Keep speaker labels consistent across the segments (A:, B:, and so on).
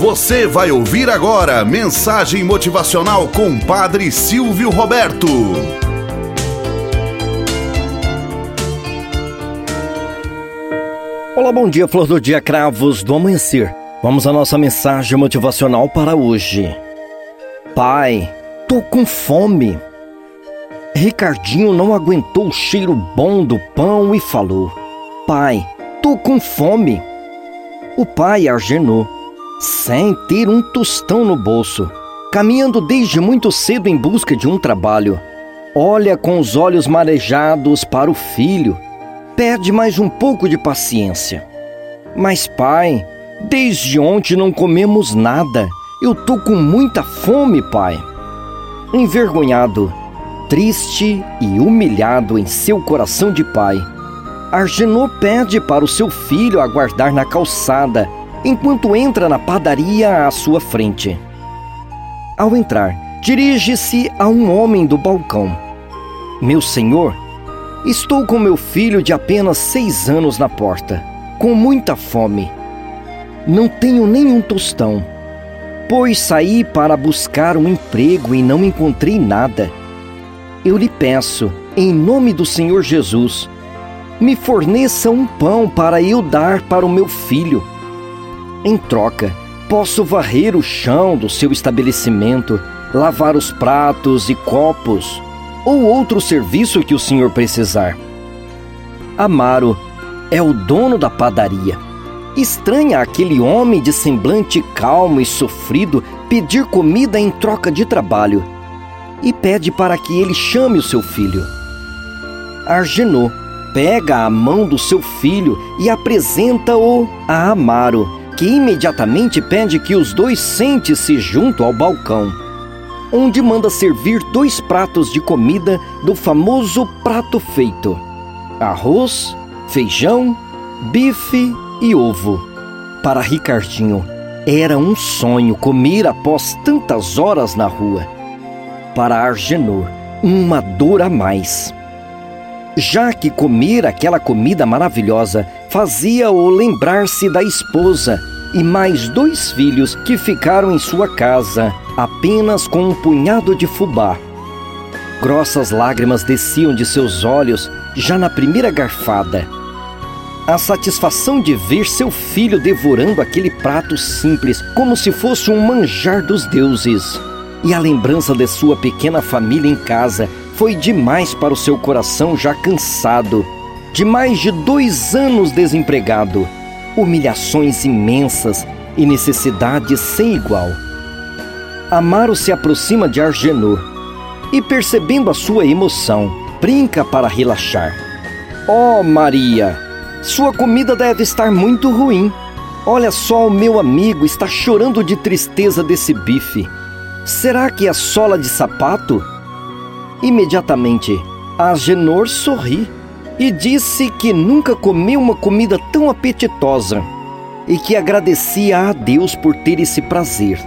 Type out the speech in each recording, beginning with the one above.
A: Você vai ouvir agora mensagem motivacional com Padre Silvio Roberto.
B: Olá, bom dia, flor do dia, cravos do amanhecer. Vamos à nossa mensagem motivacional para hoje. Pai, tô com fome. Ricardinho não aguentou o cheiro bom do pão e falou: Pai, tô com fome. O pai argenou sem ter um tostão no bolso, caminhando desde muito cedo em busca de um trabalho. Olha com os olhos marejados para o filho, pede mais um pouco de paciência. Mas, pai, desde ontem não comemos nada. Eu tô com muita fome, pai. Envergonhado, triste e humilhado em seu coração de pai, Argenor pede para o seu filho aguardar na calçada enquanto entra na padaria à sua frente. Ao entrar, dirige-se a um homem do balcão. Meu senhor, estou com meu filho de apenas seis anos na porta, com muita fome. Não tenho nenhum tostão, pois saí para buscar um emprego e não encontrei nada. Eu lhe peço, em nome do Senhor Jesus, me forneça um pão para eu dar para o meu filho em troca, posso varrer o chão do seu estabelecimento, lavar os pratos e copos ou outro serviço que o senhor precisar. Amaro é o dono da padaria. Estranha aquele homem de semblante calmo e sofrido pedir comida em troca de trabalho e pede para que ele chame o seu filho. Argenô pega a mão do seu filho e apresenta-o a Amaro que imediatamente pede que os dois sentem-se junto ao balcão, onde manda servir dois pratos de comida do famoso prato feito: arroz, feijão, bife e ovo. Para Ricardinho, era um sonho comer após tantas horas na rua. Para Argenor, uma dor a mais. Já que comer aquela comida maravilhosa fazia-o lembrar-se da esposa e mais dois filhos que ficaram em sua casa apenas com um punhado de fubá. Grossas lágrimas desciam de seus olhos já na primeira garfada. A satisfação de ver seu filho devorando aquele prato simples como se fosse um manjar dos deuses. E a lembrança de sua pequena família em casa foi demais para o seu coração já cansado, de mais de dois anos desempregado humilhações imensas e necessidades sem igual. Amaro se aproxima de Argenor e, percebendo a sua emoção, brinca para relaxar. Oh, Maria, sua comida deve estar muito ruim. Olha só, o meu amigo está chorando de tristeza desse bife. Será que é sola de sapato? Imediatamente, Agenor sorri e disse que nunca comeu uma comida tão apetitosa e que agradecia a Deus por ter esse prazer.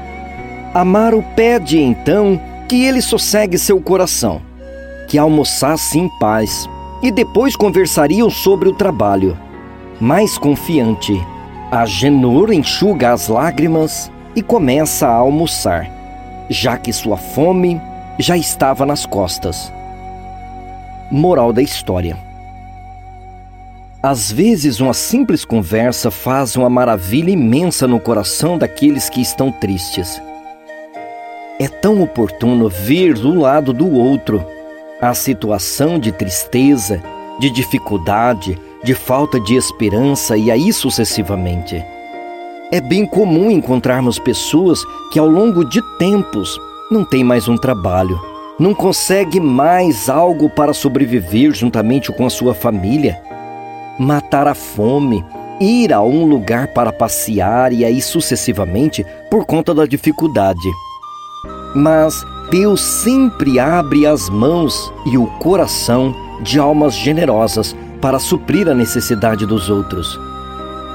B: Amaro pede então que ele sossegue seu coração, que almoçasse em paz e depois conversariam sobre o trabalho. Mais confiante, Agenor enxuga as lágrimas e começa a almoçar, já que sua fome já estava nas costas. Moral da história. Às vezes, uma simples conversa faz uma maravilha imensa no coração daqueles que estão tristes. É tão oportuno ver do lado do outro a situação de tristeza, de dificuldade, de falta de esperança e aí sucessivamente. É bem comum encontrarmos pessoas que ao longo de tempos não têm mais um trabalho, não consegue mais algo para sobreviver juntamente com a sua família matar a fome, ir a um lugar para passear e aí sucessivamente por conta da dificuldade. Mas Deus sempre abre as mãos e o coração de almas generosas para suprir a necessidade dos outros.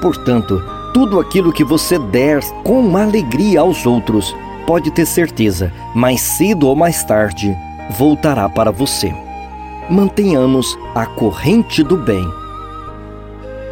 B: Portanto, tudo aquilo que você der com alegria aos outros, pode ter certeza, mais cedo ou mais tarde, voltará para você. Mantenhamos a corrente do bem